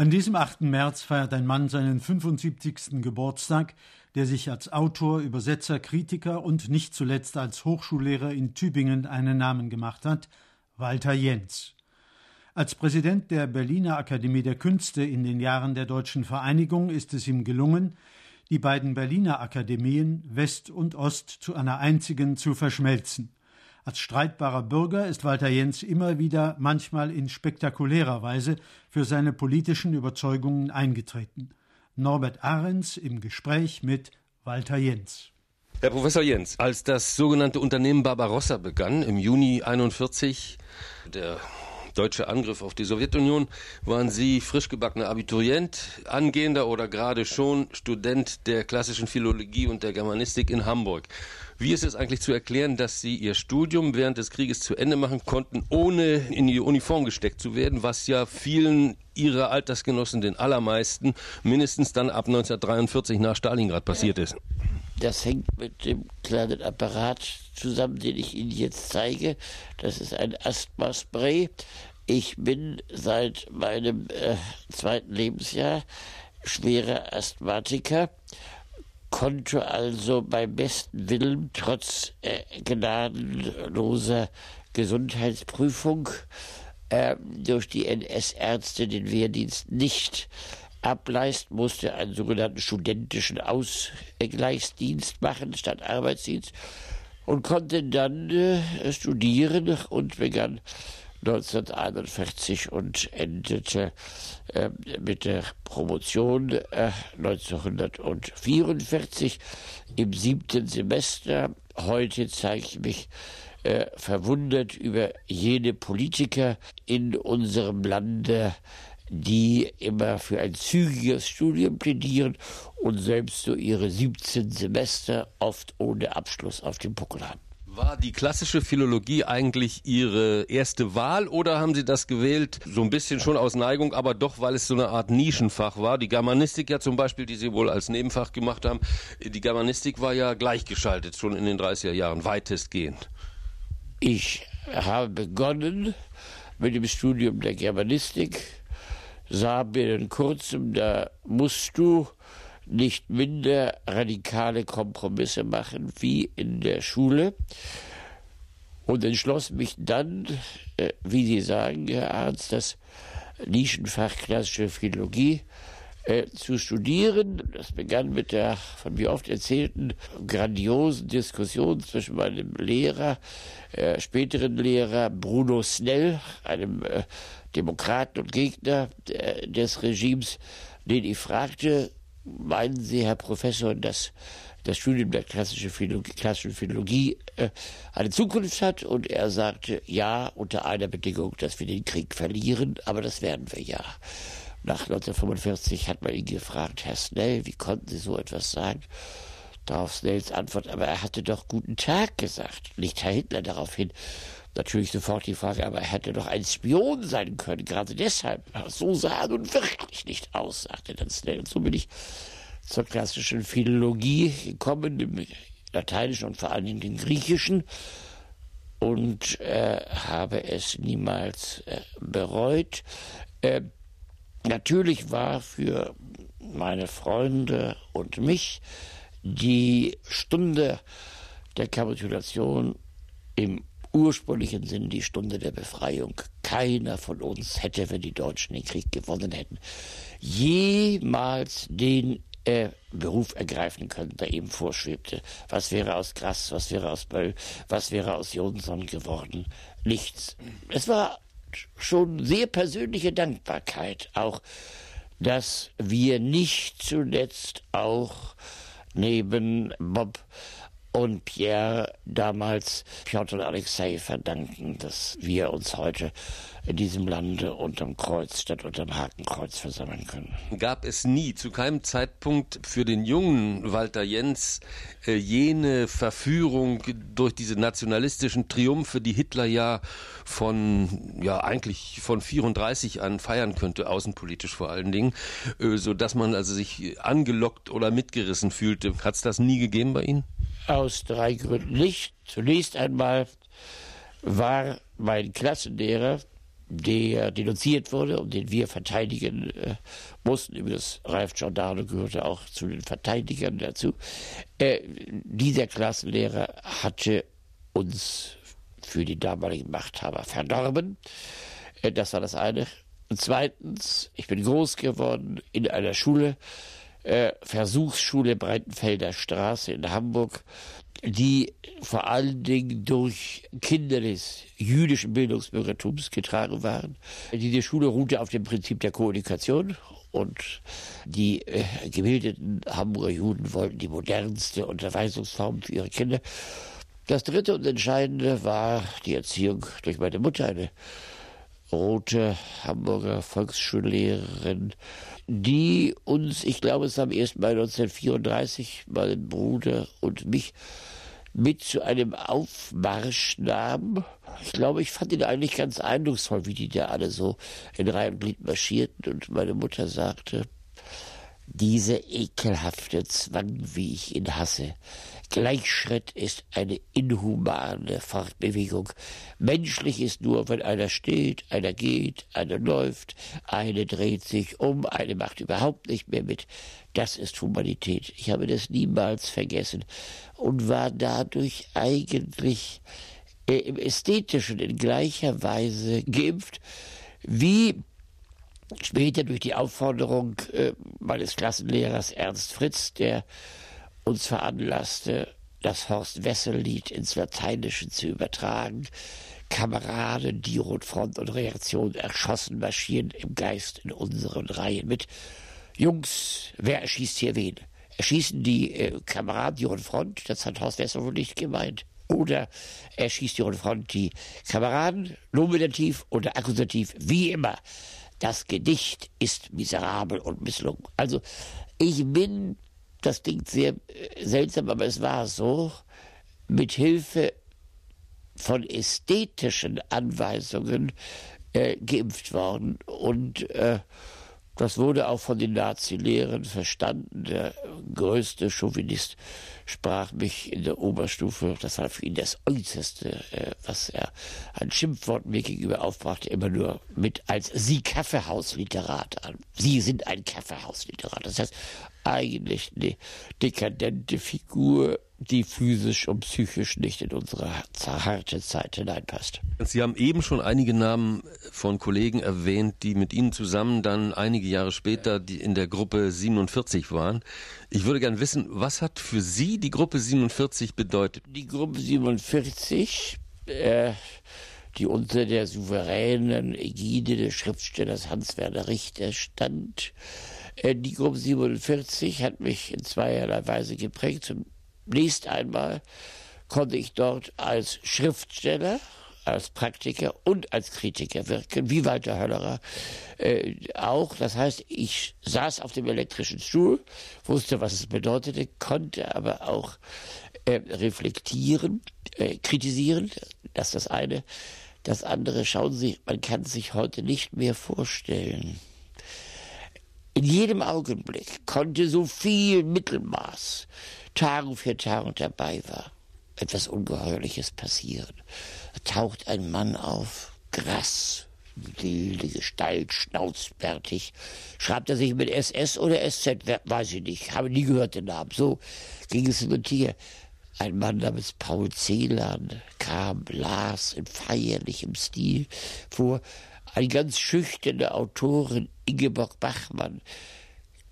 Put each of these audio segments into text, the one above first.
An diesem 8. März feiert ein Mann seinen 75. Geburtstag, der sich als Autor, Übersetzer, Kritiker und nicht zuletzt als Hochschullehrer in Tübingen einen Namen gemacht hat, Walter Jens. Als Präsident der Berliner Akademie der Künste in den Jahren der deutschen Vereinigung ist es ihm gelungen, die beiden Berliner Akademien West und Ost zu einer einzigen zu verschmelzen. Als streitbarer Bürger ist Walter Jens immer wieder, manchmal in spektakulärer Weise, für seine politischen Überzeugungen eingetreten. Norbert Ahrens im Gespräch mit Walter Jens. Herr Professor Jens, als das sogenannte Unternehmen Barbarossa begann, im Juni 41, der deutsche Angriff auf die Sowjetunion, waren Sie frisch gebackener Abiturient, angehender oder gerade schon Student der klassischen Philologie und der Germanistik in Hamburg. Wie ist es eigentlich zu erklären, dass Sie Ihr Studium während des Krieges zu Ende machen konnten, ohne in die Uniform gesteckt zu werden, was ja vielen Ihrer Altersgenossen, den allermeisten, mindestens dann ab 1943 nach Stalingrad passiert ist? Das hängt mit dem kleinen Apparat zusammen, den ich Ihnen jetzt zeige. Das ist ein Asthma-Spray. Ich bin seit meinem äh, zweiten Lebensjahr schwerer Asthmatiker konnte also beim besten Willen trotz äh, gnadenloser Gesundheitsprüfung äh, durch die NS-Ärzte den Wehrdienst nicht ableisten, musste einen sogenannten studentischen Ausgleichsdienst machen statt Arbeitsdienst und konnte dann äh, studieren und begann 1941 und endete äh, mit der Promotion äh, 1944 im siebten Semester. Heute zeige ich mich äh, verwundert über jene Politiker in unserem Lande, die immer für ein zügiges Studium plädieren und selbst so ihre 17 Semester oft ohne Abschluss auf dem Buckel haben. War die klassische Philologie eigentlich Ihre erste Wahl oder haben Sie das gewählt, so ein bisschen schon aus Neigung, aber doch, weil es so eine Art Nischenfach war? Die Germanistik ja zum Beispiel, die Sie wohl als Nebenfach gemacht haben, die Germanistik war ja gleichgeschaltet, schon in den 30er Jahren, weitestgehend. Ich habe begonnen mit dem Studium der Germanistik, sah mir in kurzem, da musst du nicht minder radikale Kompromisse machen wie in der Schule und entschloss mich dann, äh, wie Sie sagen, Herr Arzt, das Nischenfach klassische Philologie äh, zu studieren. Das begann mit der von mir oft erzählten grandiosen Diskussion zwischen meinem Lehrer, äh, späteren Lehrer Bruno Snell, einem äh, Demokraten und Gegner äh, des Regimes, den ich fragte, meinen Sie, Herr Professor, dass das Studium der klassischen Philologie, klassischen Philologie äh, eine Zukunft hat? Und er sagte, ja, unter einer Bedingung, dass wir den Krieg verlieren, aber das werden wir ja. Nach 1945 hat man ihn gefragt, Herr Snell, wie konnten Sie so etwas sagen? Darauf Snells Antwort, aber er hatte doch guten Tag gesagt. Nicht Herr Hitler daraufhin. Natürlich sofort die Frage, aber er hätte doch ein Spion sein können, gerade deshalb. So sah er nun wirklich nicht aus, sagte dann Snell. Und so bin ich zur klassischen Philologie gekommen, im Lateinischen und vor allen Dingen dem Griechischen und äh, habe es niemals äh, bereut. Äh, natürlich war für meine Freunde und mich die Stunde der Kapitulation im ursprünglichen Sinn die Stunde der Befreiung. Keiner von uns hätte, wenn die Deutschen den Krieg gewonnen hätten, jemals den äh, Beruf ergreifen können, der ihm vorschwebte. Was wäre aus Grass, was wäre aus Böll, was wäre aus Jonsson geworden? Nichts. Es war schon sehr persönliche Dankbarkeit auch, dass wir nicht zuletzt auch neben Bob und Pierre damals Piotr Alexei verdanken, dass wir uns heute in diesem Lande unterm Kreuz statt unterm Hakenkreuz versammeln können. Gab es nie, zu keinem Zeitpunkt für den jungen Walter Jens äh, jene Verführung durch diese nationalistischen Triumphe, die Hitler ja von, ja eigentlich von 34 an feiern könnte, außenpolitisch vor allen Dingen, äh, so dass man also sich angelockt oder mitgerissen fühlte. Hat es das nie gegeben bei Ihnen? Aus drei Gründen nicht. Zunächst einmal war mein Klassenlehrer der denunziert wurde und den wir verteidigen äh, mussten. Übrigens, Ralf Giordano gehörte auch zu den Verteidigern dazu. Äh, dieser Klassenlehrer hatte uns für die damaligen Machthaber verdorben. Äh, das war das eine. Und zweitens, ich bin groß geworden in einer Schule, äh, Versuchsschule Breitenfelder Straße in Hamburg, die vor allen Dingen durch Kinder des jüdischen Bildungsbürgertums getragen waren. Diese Schule ruhte auf dem Prinzip der Kommunikation und die äh, gebildeten Hamburger Juden wollten die modernste Unterweisungsform für ihre Kinder. Das dritte und entscheidende war die Erziehung durch meine Mutter, eine rote Hamburger Volksschullehrerin, die uns, ich glaube, es am ersten Mal 1934 meinen Bruder und mich mit zu einem Aufmarsch nahm. Ich glaube, ich fand ihn eigentlich ganz eindrucksvoll, wie die da alle so in Reihe und Glied marschierten. Und meine Mutter sagte, dieser ekelhafte Zwang, wie ich ihn hasse, Gleichschritt ist eine inhumane Fortbewegung. Menschlich ist nur, wenn einer steht, einer geht, einer läuft, eine dreht sich um, eine macht überhaupt nicht mehr mit. Das ist Humanität. Ich habe das niemals vergessen und war dadurch eigentlich äh, im Ästhetischen in gleicher Weise geimpft wie später durch die Aufforderung äh, meines Klassenlehrers Ernst Fritz, der uns veranlasste, das Horst Wessel-Lied ins Lateinische zu übertragen. Kameraden, die Rotfront und Reaktion erschossen, marschieren im Geist in unseren Reihen mit. Jungs, wer erschießt hier wen? Erschießen die äh, Kameraden die Rotfront? Das hat Horst Wessel wohl nicht gemeint. Oder erschießt die Rotfront die Kameraden, nominativ oder akkusativ, wie immer. Das Gedicht ist miserabel und misslungen. Also, ich bin das klingt sehr äh, seltsam, aber es war so, mit Hilfe von ästhetischen Anweisungen äh, geimpft worden. Und äh, das wurde auch von den Nazi-Lehrern verstanden. Der größte Chauvinist sprach mich in der Oberstufe, das war für ihn das Äußerste, äh, was er an Schimpfworten mir gegenüber aufbrachte, immer nur mit als Sie Kaffeehausliterat an. Sie sind ein Kaffeehausliterat. Das heißt, eigentlich eine dekadente Figur, die physisch und psychisch nicht in unsere harte Zeit hineinpasst. Sie haben eben schon einige Namen von Kollegen erwähnt, die mit Ihnen zusammen dann einige Jahre später in der Gruppe 47 waren. Ich würde gern wissen, was hat für Sie die Gruppe 47 bedeutet? Die Gruppe 47, äh, die unter der souveränen Ägide des Schriftstellers Hans-Werner Richter stand, äh, die Gruppe 47 hat mich in zweierlei Weise geprägt. Zunächst einmal konnte ich dort als Schriftsteller, als Praktiker und als Kritiker wirken, wie Walter Höllerer äh, auch. Das heißt, ich saß auf dem elektrischen Stuhl, wusste, was es bedeutete, konnte aber auch äh, reflektieren, äh, kritisieren. Das ist das eine. Das andere, schauen Sie, man kann sich heute nicht mehr vorstellen in jedem Augenblick konnte so viel Mittelmaß Tagen für Tagen dabei war, etwas Ungeheuerliches passieren. Da taucht ein Mann auf, grass, wilde Gestalt, schnauzbärtig. Schreibt er sich mit SS oder SZ? Weiß ich nicht. Habe nie gehört den Namen. So ging es mit hier. Ein Mann namens Paul Celan kam, las in feierlichem Stil vor, eine ganz schüchterne Autorin, Ingeborg Bachmann.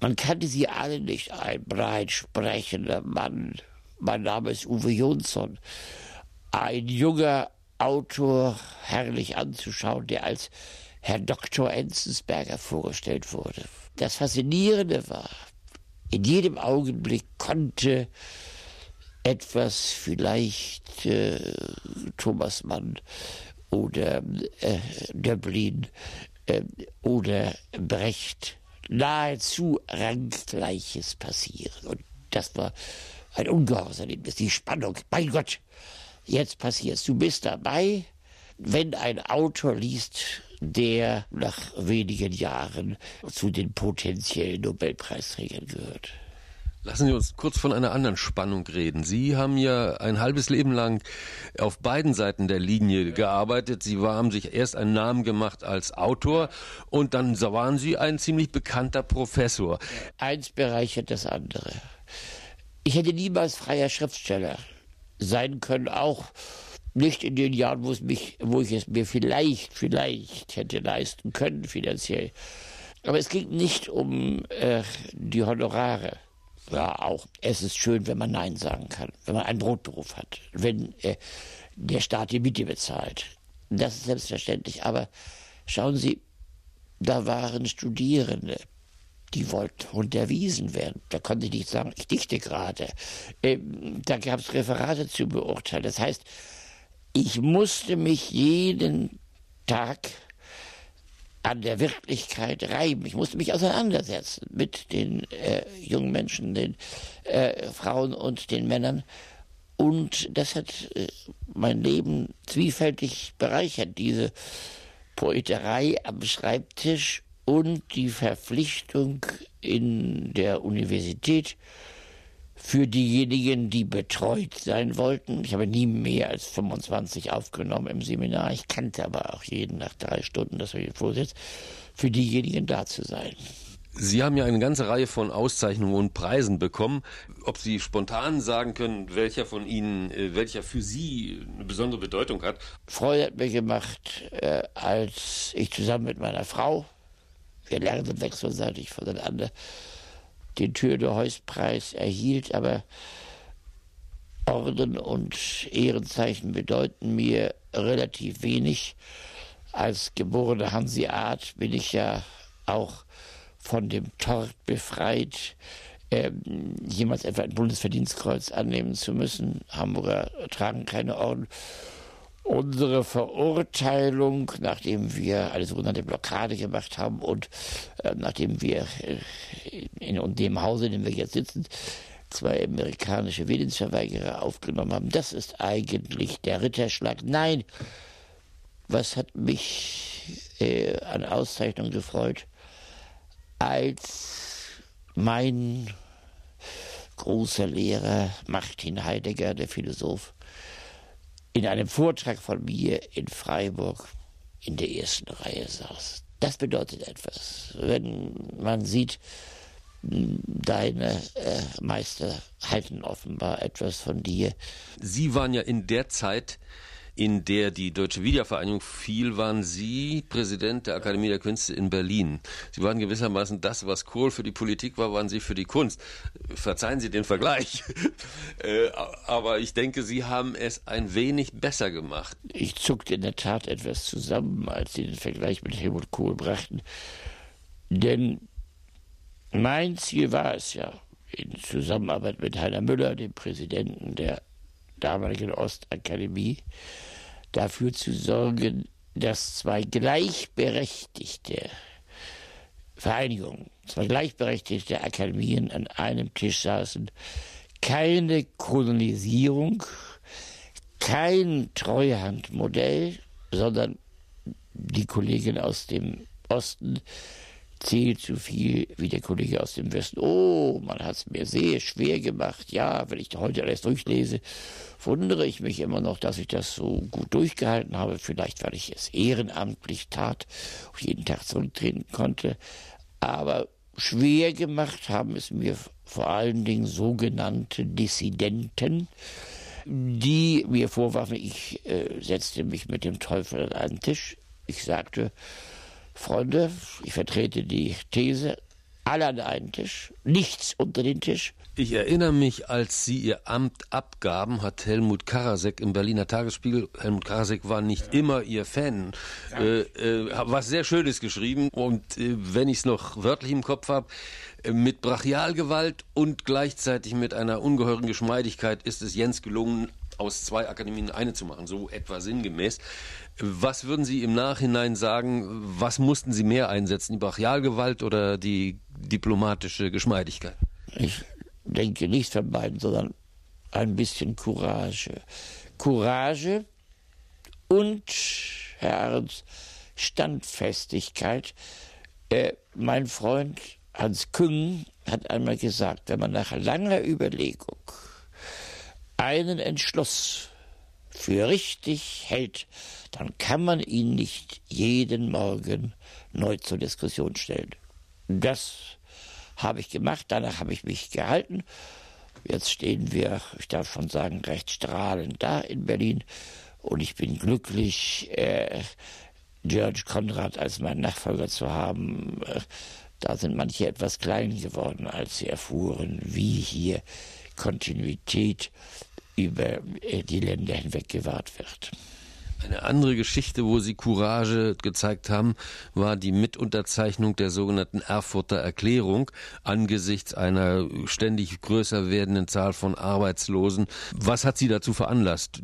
Man kannte sie alle nicht. Ein breit sprechender Mann. Mein Name ist Uwe Jonsson. Ein junger Autor, herrlich anzuschauen, der als Herr Dr. Enzensberger vorgestellt wurde. Das Faszinierende war, in jedem Augenblick konnte etwas vielleicht äh, Thomas Mann oder äh, Döblin äh, oder Brecht nahezu Ranggleiches passieren. Und das war ein ungeheures Erlebnis, die Spannung. Mein Gott, jetzt passiert's. Du bist dabei, wenn ein Autor liest, der nach wenigen Jahren zu den potenziellen Nobelpreisträgern gehört. Lassen Sie uns kurz von einer anderen Spannung reden. Sie haben ja ein halbes Leben lang auf beiden Seiten der Linie gearbeitet. Sie haben sich erst einen Namen gemacht als Autor und dann waren Sie ein ziemlich bekannter Professor. Eins bereichert das andere. Ich hätte niemals freier Schriftsteller sein können, auch nicht in den Jahren, wo, es mich, wo ich es mir vielleicht, vielleicht hätte leisten können finanziell. Aber es ging nicht um äh, die Honorare ja auch. Es ist schön, wenn man Nein sagen kann, wenn man einen Brotberuf hat, wenn äh, der Staat die Miete bezahlt. Das ist selbstverständlich. Aber schauen Sie, da waren Studierende, die wollten unterwiesen werden. Da konnte ich nicht sagen, ich dichte gerade. Ähm, da gab es Referate zu beurteilen. Das heißt, ich musste mich jeden Tag an der Wirklichkeit reiben. Ich musste mich auseinandersetzen mit den äh, jungen Menschen, den äh, Frauen und den Männern. Und das hat äh, mein Leben zwiefältig bereichert, diese Poeterei am Schreibtisch und die Verpflichtung in der Universität für diejenigen, die betreut sein wollten. Ich habe nie mehr als 25 aufgenommen im Seminar. Ich kannte aber auch jeden nach drei Stunden, das war ich Vorsitz, für diejenigen da zu sein. Sie haben ja eine ganze Reihe von Auszeichnungen und Preisen bekommen. Ob Sie spontan sagen können, welcher von ihnen, äh, welcher für Sie eine besondere Bedeutung hat? Freude hat mir gemacht, äh, als ich zusammen mit meiner Frau, wir lernten wechselseitig voneinander, den Tür de Heus-Preis erhielt, aber Orden und Ehrenzeichen bedeuten mir relativ wenig. Als geborener Hanseat bin ich ja auch von dem Tort befreit, äh, jemals etwa ein Bundesverdienstkreuz annehmen zu müssen. Hamburger tragen keine Orden. Unsere Verurteilung, nachdem wir eine sogenannte Blockade gemacht haben und äh, nachdem wir äh, in, dem Hause, in dem wir jetzt sitzen, zwei amerikanische Wehrdienstverweigerer aufgenommen haben, das ist eigentlich der Ritterschlag. Nein, was hat mich äh, an Auszeichnung gefreut, als mein großer Lehrer Martin Heidegger, der Philosoph, in einem Vortrag von mir in Freiburg in der ersten Reihe saß. Das bedeutet etwas. Wenn man sieht, deine äh, Meister halten offenbar etwas von dir. Sie waren ja in der Zeit in der die Deutsche Wiedervereinigung fiel, waren Sie Präsident der Akademie der Künste in Berlin. Sie waren gewissermaßen das, was Kohl für die Politik war, waren Sie für die Kunst. Verzeihen Sie den Vergleich. Äh, aber ich denke, Sie haben es ein wenig besser gemacht. Ich zuckte in der Tat etwas zusammen, als Sie den Vergleich mit Helmut Kohl brachten. Denn mein Ziel war es ja, in Zusammenarbeit mit Heiner Müller, dem Präsidenten der damaligen Ostakademie, dafür zu sorgen, dass zwei gleichberechtigte Vereinigungen, zwei gleichberechtigte Akademien an einem Tisch saßen, keine Kolonisierung, kein Treuhandmodell, sondern die Kollegin aus dem Osten zählt so viel wie der Kollege aus dem Westen. Oh, man hat es mir sehr schwer gemacht. Ja, wenn ich heute alles durchlese, wundere ich mich immer noch, dass ich das so gut durchgehalten habe. Vielleicht, weil ich es ehrenamtlich tat, und jeden Tag zurücktreten konnte. Aber schwer gemacht haben es mir vor allen Dingen sogenannte Dissidenten, die mir vorwarfen, ich äh, setzte mich mit dem Teufel an einen Tisch. Ich sagte, Freunde, ich vertrete die These, alle an einen Tisch, nichts unter den Tisch. Ich erinnere mich, als Sie Ihr Amt abgaben, hat Helmut Karasek im Berliner Tagesspiegel, Helmut Karasek war nicht ja. immer Ihr Fan, äh, äh, was sehr Schönes geschrieben und äh, wenn ich es noch wörtlich im Kopf habe, äh, mit Brachialgewalt und gleichzeitig mit einer ungeheuren Geschmeidigkeit ist es Jens gelungen, aus zwei Akademien eine zu machen, so etwa sinngemäß. Was würden Sie im Nachhinein sagen, was mussten Sie mehr einsetzen, die Brachialgewalt oder die diplomatische Geschmeidigkeit? Ich denke nicht von beiden, sondern ein bisschen Courage. Courage und, Herr Ahrens, Standfestigkeit. Äh, mein Freund Hans Küng hat einmal gesagt, wenn man nach langer Überlegung einen Entschluss für richtig hält, dann kann man ihn nicht jeden Morgen neu zur Diskussion stellen. Das habe ich gemacht, danach habe ich mich gehalten. Jetzt stehen wir, ich darf schon sagen, recht strahlend da in Berlin und ich bin glücklich, äh, George Konrad als meinen Nachfolger zu haben. Äh, da sind manche etwas klein geworden, als sie erfuhren, wie hier Kontinuität über äh, die Länder hinweg gewahrt wird. Eine andere Geschichte, wo Sie Courage gezeigt haben, war die Mitunterzeichnung der sogenannten Erfurter Erklärung angesichts einer ständig größer werdenden Zahl von Arbeitslosen. Was hat Sie dazu veranlasst,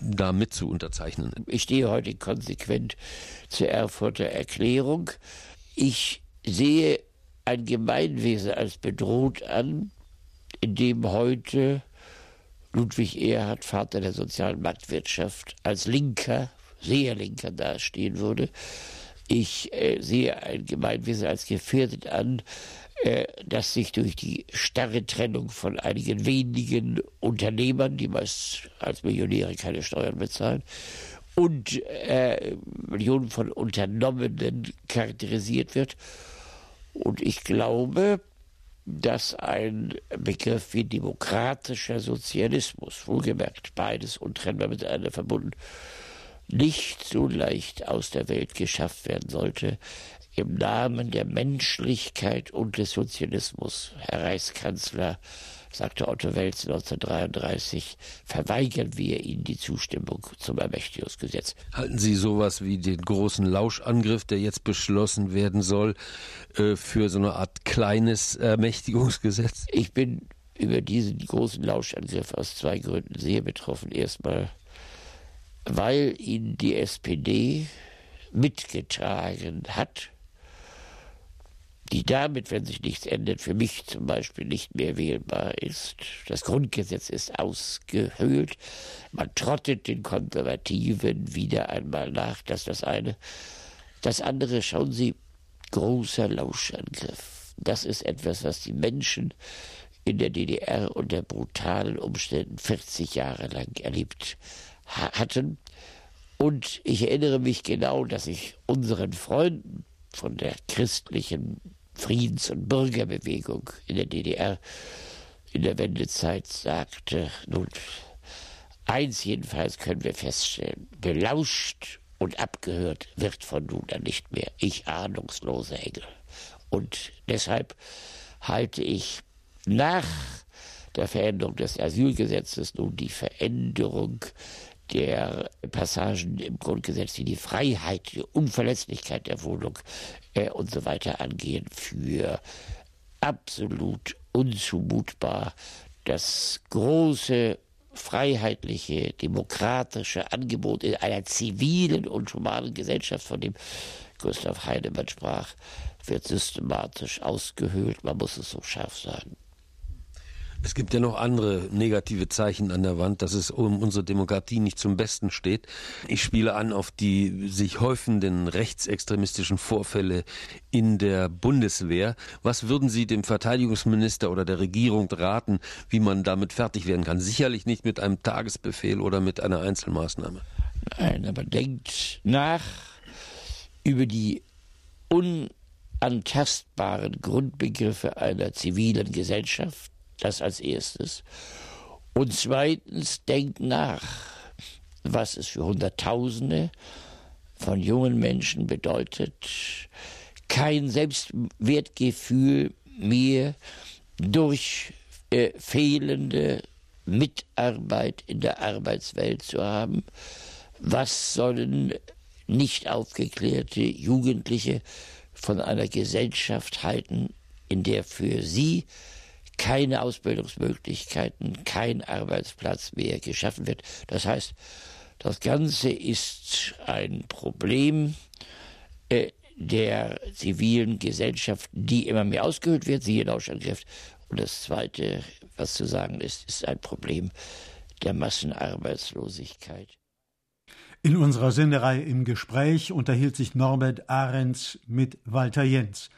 da mit zu unterzeichnen? Ich stehe heute konsequent zur Erfurter Erklärung. Ich sehe ein Gemeinwesen als bedroht an, in dem heute Ludwig Erhard, Vater der sozialen Marktwirtschaft, als Linker, sehr Linker dastehen würde. Ich äh, sehe ein Gemeinwesen als gefährdet an, äh, das sich durch die starre Trennung von einigen wenigen Unternehmern, die meist als Millionäre keine Steuern bezahlen, und äh, Millionen von Unternommenen charakterisiert wird. Und ich glaube, dass ein Begriff wie demokratischer Sozialismus, wohlgemerkt beides untrennbar miteinander verbunden, nicht so leicht aus der Welt geschafft werden sollte, im Namen der Menschlichkeit und des Sozialismus, Herr Reichskanzler, sagte Otto Welz 1933, verweigern wir ihnen die Zustimmung zum Ermächtigungsgesetz. Halten Sie sowas wie den großen Lauschangriff, der jetzt beschlossen werden soll, äh, für so eine Art kleines Ermächtigungsgesetz? Ich bin über diesen großen Lauschangriff aus zwei Gründen sehr betroffen. Erstmal, weil ihn die SPD mitgetragen hat die damit, wenn sich nichts ändert, für mich zum Beispiel nicht mehr wählbar ist. Das Grundgesetz ist ausgehöhlt. Man trottet den Konservativen wieder einmal nach. Das ist das eine. Das andere, schauen Sie, großer Lauschangriff. Das ist etwas, was die Menschen in der DDR unter brutalen Umständen 40 Jahre lang erlebt hatten. Und ich erinnere mich genau, dass ich unseren Freunden von der christlichen Friedens- und Bürgerbewegung in der DDR in der Wendezeit sagte, nun, eins jedenfalls können wir feststellen, belauscht und abgehört wird von nun an nicht mehr. Ich ahnungslose Engel. Und deshalb halte ich nach der Veränderung des Asylgesetzes nun die Veränderung der Passagen im Grundgesetz, die die Freiheit, die Unverletzlichkeit der Wohnung äh, und so weiter angehen, für absolut unzumutbar. Das große freiheitliche, demokratische Angebot in einer zivilen und humanen Gesellschaft, von dem Gustav Heinemann sprach, wird systematisch ausgehöhlt. Man muss es so scharf sagen. Es gibt ja noch andere negative Zeichen an der Wand, dass es um unsere Demokratie nicht zum Besten steht. Ich spiele an auf die sich häufenden rechtsextremistischen Vorfälle in der Bundeswehr. Was würden Sie dem Verteidigungsminister oder der Regierung raten, wie man damit fertig werden kann? Sicherlich nicht mit einem Tagesbefehl oder mit einer Einzelmaßnahme. Nein, aber denkt nach über die unantastbaren Grundbegriffe einer zivilen Gesellschaft das als erstes. Und zweitens, denkt nach, was es für Hunderttausende von jungen Menschen bedeutet, kein Selbstwertgefühl mehr durch äh, fehlende Mitarbeit in der Arbeitswelt zu haben. Was sollen nicht aufgeklärte Jugendliche von einer Gesellschaft halten, in der für sie keine Ausbildungsmöglichkeiten, kein Arbeitsplatz mehr geschaffen wird. Das heißt, das Ganze ist ein Problem äh, der zivilen Gesellschaft, die immer mehr ausgehöhlt wird, siehe Lauschangriff. Und das Zweite, was zu sagen ist, ist ein Problem der Massenarbeitslosigkeit. In unserer Senderei im Gespräch unterhielt sich Norbert Ahrens mit Walter Jentz.